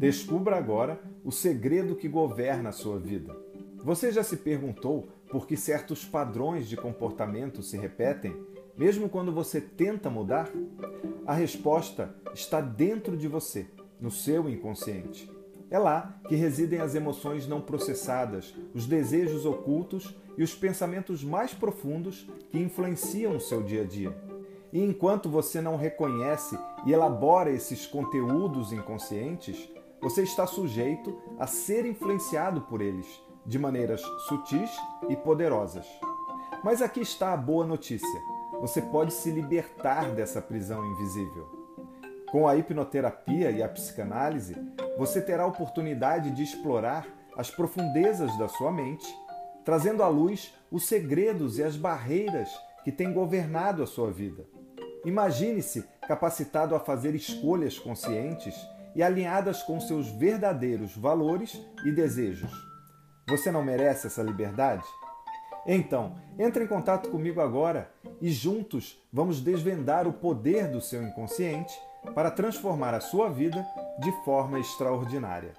Descubra agora o segredo que governa a sua vida. Você já se perguntou por que certos padrões de comportamento se repetem, mesmo quando você tenta mudar? A resposta está dentro de você, no seu inconsciente. É lá que residem as emoções não processadas, os desejos ocultos e os pensamentos mais profundos que influenciam o seu dia a dia. E enquanto você não reconhece e elabora esses conteúdos inconscientes, você está sujeito a ser influenciado por eles de maneiras sutis e poderosas. Mas aqui está a boa notícia: você pode se libertar dessa prisão invisível. Com a hipnoterapia e a psicanálise, você terá a oportunidade de explorar as profundezas da sua mente, trazendo à luz os segredos e as barreiras que têm governado a sua vida. Imagine-se capacitado a fazer escolhas conscientes e alinhadas com seus verdadeiros valores e desejos. Você não merece essa liberdade? Então, entre em contato comigo agora e juntos vamos desvendar o poder do seu inconsciente para transformar a sua vida de forma extraordinária.